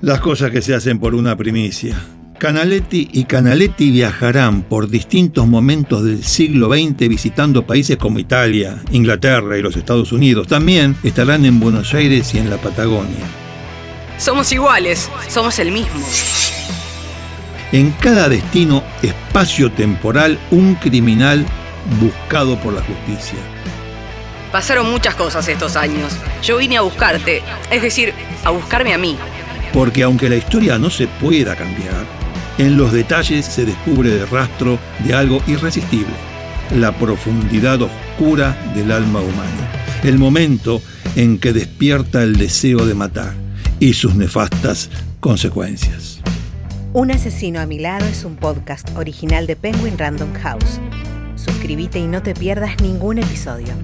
Las cosas que se hacen por una primicia. Canaletti y Canaletti viajarán por distintos momentos del siglo XX visitando países como Italia, Inglaterra y los Estados Unidos. También estarán en Buenos Aires y en la Patagonia. Somos iguales, somos el mismo. En cada destino espacio-temporal, un criminal buscado por la justicia. Pasaron muchas cosas estos años. Yo vine a buscarte, es decir, a buscarme a mí. Porque aunque la historia no se pueda cambiar, en los detalles se descubre el rastro de algo irresistible, la profundidad oscura del alma humana, el momento en que despierta el deseo de matar y sus nefastas consecuencias. Un asesino a mi lado es un podcast original de Penguin Random House. Suscríbete y no te pierdas ningún episodio.